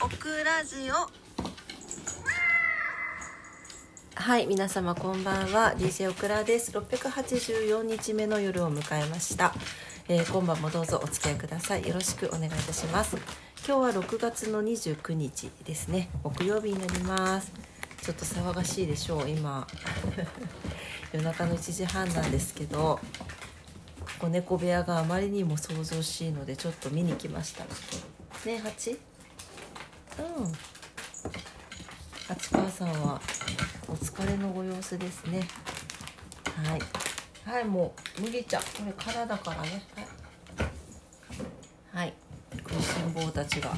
オクラジオ。はい皆様こんばんは。DJ オクラです。684日目の夜を迎えました、えー、今晩もどうぞお付き合いください。よろしくお願いいたします。今日は6月の29日ですね。木曜日になります。ちょっと騒がしいでしょう今。夜中の1時半なんですけど子猫部屋があまりにも騒々しいのでちょっと見に来ました。ねハチ？うん。八川さんはお疲れのご様子ですね。はい。はいもう麦茶。これ空だからね。はい、はい、食いしん坊たちが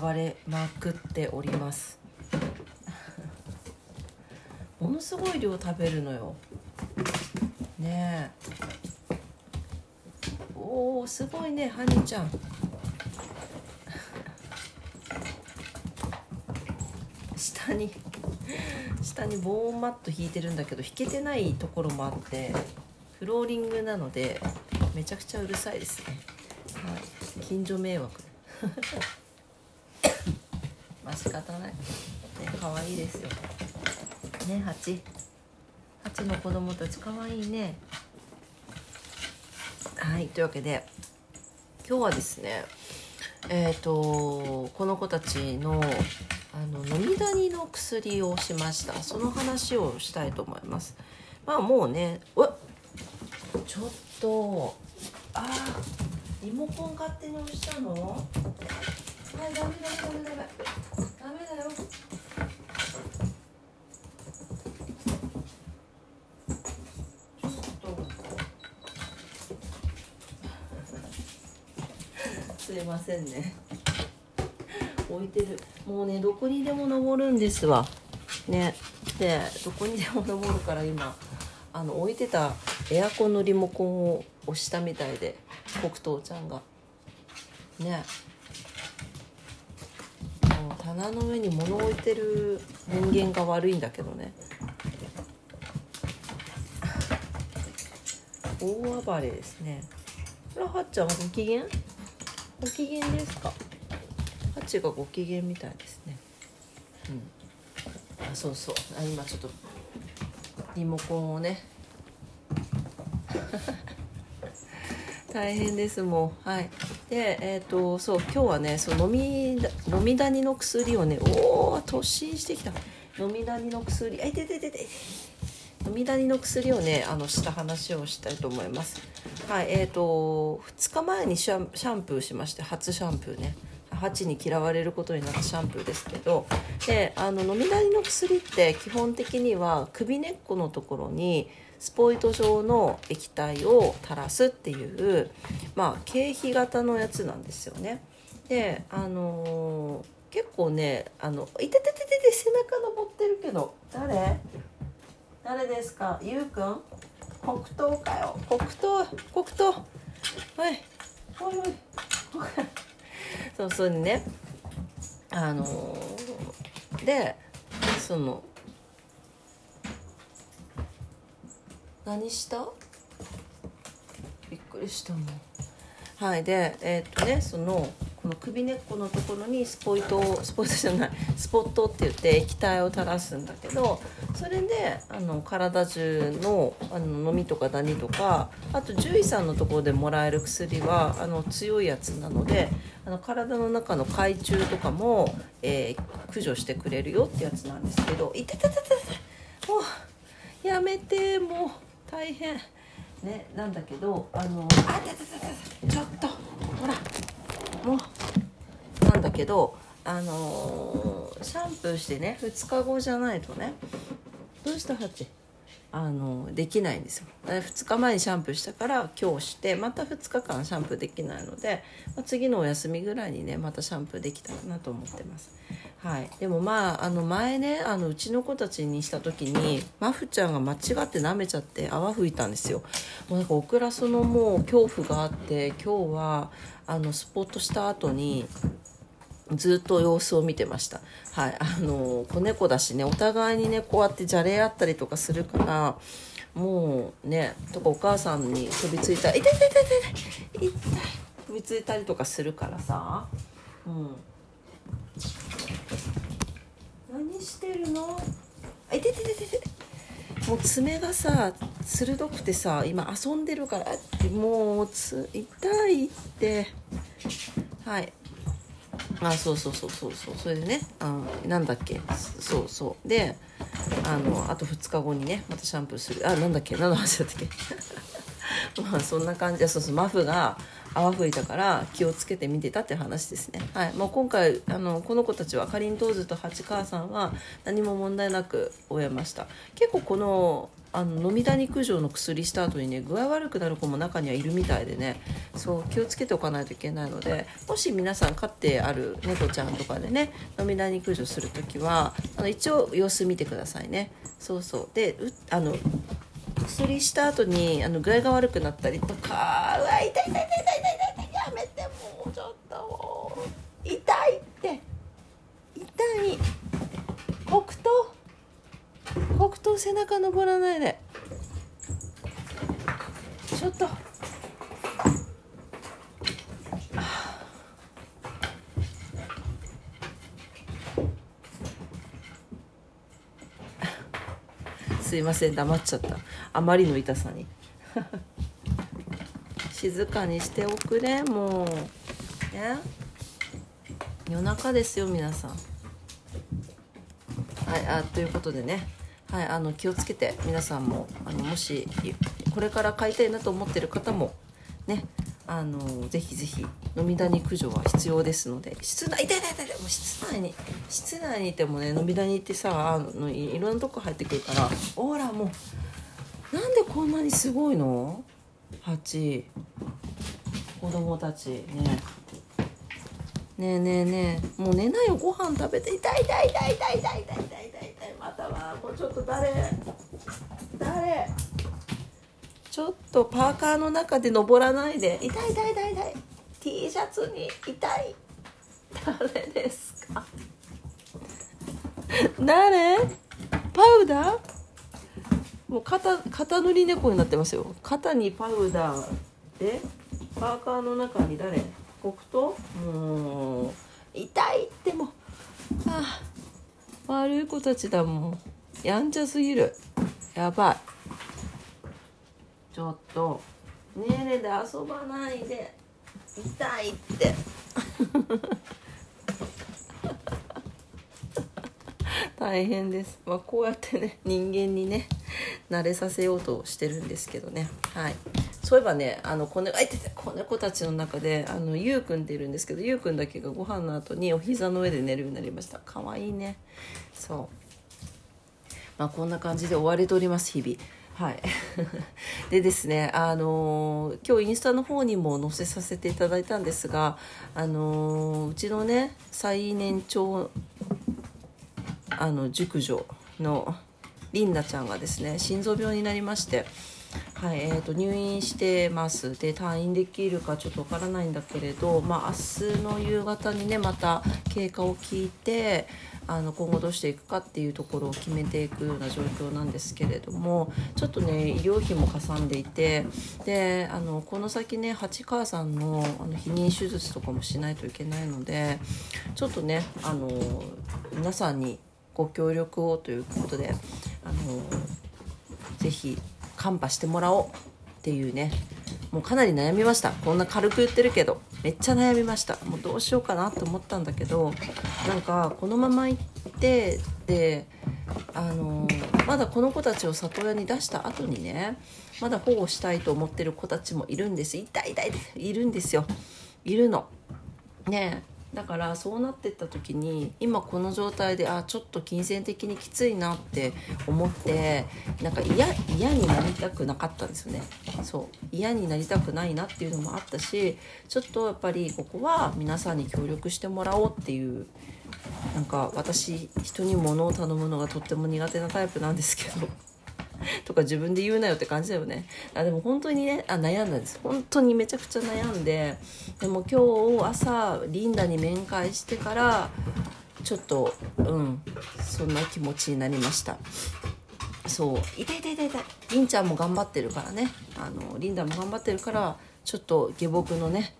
暴れまくっております。ものすごい量食べるのよ。ねえ。おおすごいねハニちゃん下に。下に防音マット引いてるんだけど引けてないところもあってフローリングなのでめちゃくちゃうるさいですね、はい、近所迷惑。まあ仕方ない。ね可愛いですよ。ね蜂蜂の子供たち可愛いね。はい。というわけで今日はですねえっ、ー、とこの子たちのあの飲みダニの薬をしました。その話をしたいと思います。まあもうねうちょっとあリモコン勝手に押したの？はいダメダメダメダメダメだよ。ちょっと。すいませんね。置いてる。もうねどこにでも登るんですわ。ね。でどこにでも登るから今あの置いてたエアコンのリモコンを押したみたいで黒糖ちゃんが。ね。もう棚の上に物置いてる人間が悪いんだけどね。大暴れですね。これはっちゃんご機嫌？ご機嫌ですか？ちがご機嫌みたいですね。うん。あそうそう。あ今ちょっとリモコンをね。大変ですもう。はい。でえっ、ー、とそう今日はねそう飲み飲みダニの薬をねおお突進してきた。飲みダニの薬。あいてててて。飲みダニの薬をねあのした話をしたいと思います。はいえっ、ー、と2日前にシャンプーしまして初シャンプーね。蜂に嫌われることになったシャンプーですけどであの飲みなりの薬って基本的には首根っこのところにスポイト状の液体を垂らすっていうまあ経費型のやつなんですよね。であのー、結構ねあのいててててて背中登ってるけど誰？誰ですか？ゆうくん？黒糖かよ。黒糖黒糖。はいおいおい。そうそうね。あのー、でその何した？びっくりしたもん。はいでえー、っとねそのこの首根っこのところにスポイトスポイトじゃないスポットって言って液体を垂らすんだけどそれであの体中のあの飲みとかダニとかあと獣医さんのところでもらえる薬はあの強いやつなのであの体の中の害虫とかも、えー、駆除してくれるよってやつなんですけどいてててててもうやめてもう大変。ねなんだけどあのあててててちょっとほらもう。だけどあのー、シャンプーしてね2日後じゃないとねどうした？ハチ。あのできないんですよ。2日前にシャンプーしたから今日してまた2日間シャンプーできないので、まあ、次のお休みぐらいにねまたシャンプーできたらなと思ってます。はい、でもまああの前ねあのうちの子たちにした時にマフちゃんが間違って舐めちゃって泡吹いたんですよ。もうなんかオクラそのもう恐怖があって今日はあのスポットした後にずっと様子を見てました。はい。あの、子猫だしね、お互いにね、こうやってじゃれ合ったりとかするから、もうね、とかお母さんに飛びついたら、痛い痛い痛い痛い痛い飛びついたりとかするからさ、うん。何してるの？あいてててててもう爪がさ鋭くてさ今遊んでるからってもうつ痛いってはいあそうそうそうそうそう。それでねあなんだっけ？そうそう。であのあと2日後にねまたシャンプーする。あなんだっけ？何の話だったっけ？まあそんな感じ。でそうそう。マフが泡吹いたから気をつけて見てたって話ですね。はい。もう今回、あの、この子たちは、かりんとうずと八川さんは何も問題なく終えました。結構この、あの飲みダニ駆除の薬した後にね具合悪くなる子も中にはいるみたいでねそう気をつけておかないといけないのでもし皆さん飼ってある猫ちゃんとかでね飲みダニ駆除する時はあの一応様子見てくださいねそうそうであの薬した後にあの具合が悪くなったりとかうわ痛い痛い痛い痛い痛い痛いやめてもうちょっともう痛いって痛い黒糖黒糖背中登らないでちょっとすいません黙っちゃった。あまりの痛さに。静かにしておくれもう。ね。夜中ですよ皆さん。はいあということでね。はいあの気をつけて皆さんもあのもしこれから買いたいなと思ってる方もね。あのぜひぜひ飲みダニ駆除は必要ですので。室内痛い痛い痛いもう室内に室内にいてもね飲みダニってさあのいろんなとこ入ってくるからほらもうなんでこんなにすごいの？蜂。子供たち。ね。ねえねえねえ。もう寝ないよ。ご飯食べて。痛い痛い痛い痛い痛い痛い痛い痛い痛い。またはもうちょっと誰？誰？ちょっとパーカーの中で登らないで。痛い痛い痛い痛い。T シャツに痛い。誰ですか？誰？パウダー？もう肩肩塗り猫になってますよ。肩にパウダーでパーカーの中に誰？黒糖？もう痛いっても。ああ悪い子たちだもん。やんちゃすぎる。やばい。ちょっと。ねえねえで遊ばないで。痛いって。大変です、まあ、こうやってね人間にね慣れさせようとしてるんですけどね。はい。そういえばねあの子猫あいてて子猫たちの中であのゆうくんっているんですけどゆうくんだけがご飯の後にお膝の上で寝るようになりました。かわいいね。そう。まあこんな感じで終われております日々はい。でですねあの今日インスタの方にも載せさせていただいたんですがあのうちのね最年長あの熟女のリンナちゃんがですね心臓病になりましてはいえーと、入院してます。で退院できるかちょっとわからないんだけれど、まあ、明日の夕方にねまた経過を聞いてあの今後どうしていくかっていうところを決めていくような状況なんですけれどもちょっとね医療費もかさんでいてであのこの先ね八川さんのあの避妊手術とかもしないといけないのでちょっとねあの皆さんにご協力をということであのぜひカンパしてもらおうっていうねもうかなり悩みました。こんな軽く言ってるけどめっちゃ悩みました。もうどうしようかなと思ったんだけどなんかこのまま行ってであのまだこの子たちを里親に出した後にねまだ保護したいと思ってる子たちもいるんです。痛い痛いいるんですよ。いるの。ねだからそうなってった時に今この状態であちょっと金銭的にきついなって思ってなんか嫌嫌になりたくなかったんですよね。そう。嫌になりたくないなっていうのもあったしちょっとやっぱりここは皆さんに協力してもらおうっていうなんか私人に物を頼むのがとっても苦手なタイプなんですけど。とか自分で言うなよって感じだよね。あでも本当にねあ悩んだんです。本当にめちゃくちゃ悩んででも今日朝リンダに面会してからちょっとうんそんな気持ちになりました。そう痛い痛い痛い痛い。りんちゃんも頑張ってるからね。あのリンダも頑張ってるからちょっと下僕のね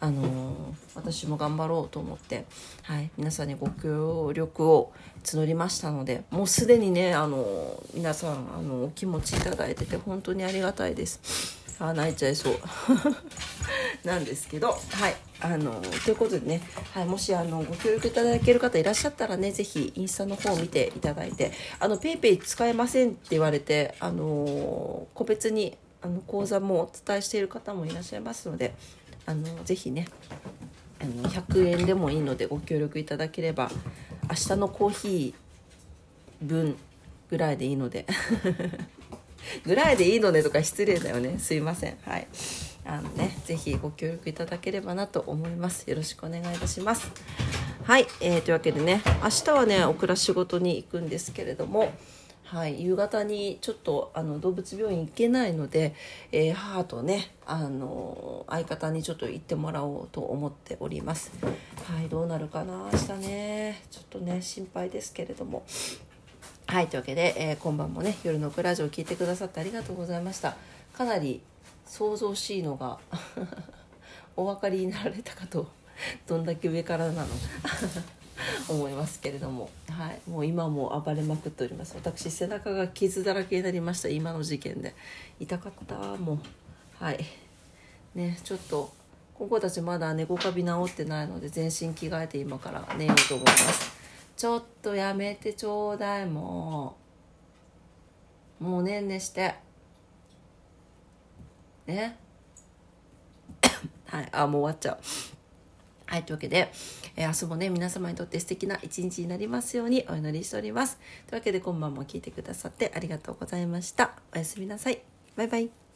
あのー、私も頑張ろうと思って、はい、皆さんにご協力を募りましたのでもうすでにね、あのー、皆さん、あのお気持ちいただいてて本当にありがたいです。あ泣いちゃいそう なんですけどはいあのということでね、はい、もしあのご協力いただける方いらっしゃったらね是非インスタの方を見ていただいて「あの PayPay 使えません」って言われてあの個別にあの講座もお伝えしている方もいらっしゃいますのであのぜひねあの100円でもいいのでご協力いただければ明日のコーヒー分ぐらいでいいので ぐらいでいいのねとか失礼だよね。すいません。はい。あのね是非ご協力いただければなと思います。よろしくお願いいたします。はい、えー、というわけでね明日はねオクラ仕事に行くんですけれどもはい、夕方にちょっとあの動物病院行けないので、えー、母とねあの相方にちょっと行ってもらおうと思っております。はいどうなるかな明日ね。ちょっとね心配ですけれども。はいというわけで、えー、今晩もね夜のクラジオを聞いてくださってありがとうございました。かなり想像しいのが お分かりになられたかとどんだけ上からなの。思いますけれども、はい、もう今も暴れまくっております。私背中が傷だらけになりました。今の事件で。痛かったもう。はい。ねちょっとこの子たちまだ猫カビ治ってないので全身着替えて今から寝ようと思います。ちょっとやめてちょうだいもう。もうねんねして。ね。はい。あもう終わっちゃう。はいというわけで、えー、明日もね皆様にとって素敵な一日になりますようにお祈りしております。というわけで今晩も聞いてくださってありがとうございました。おやすみなさい。バイバイ。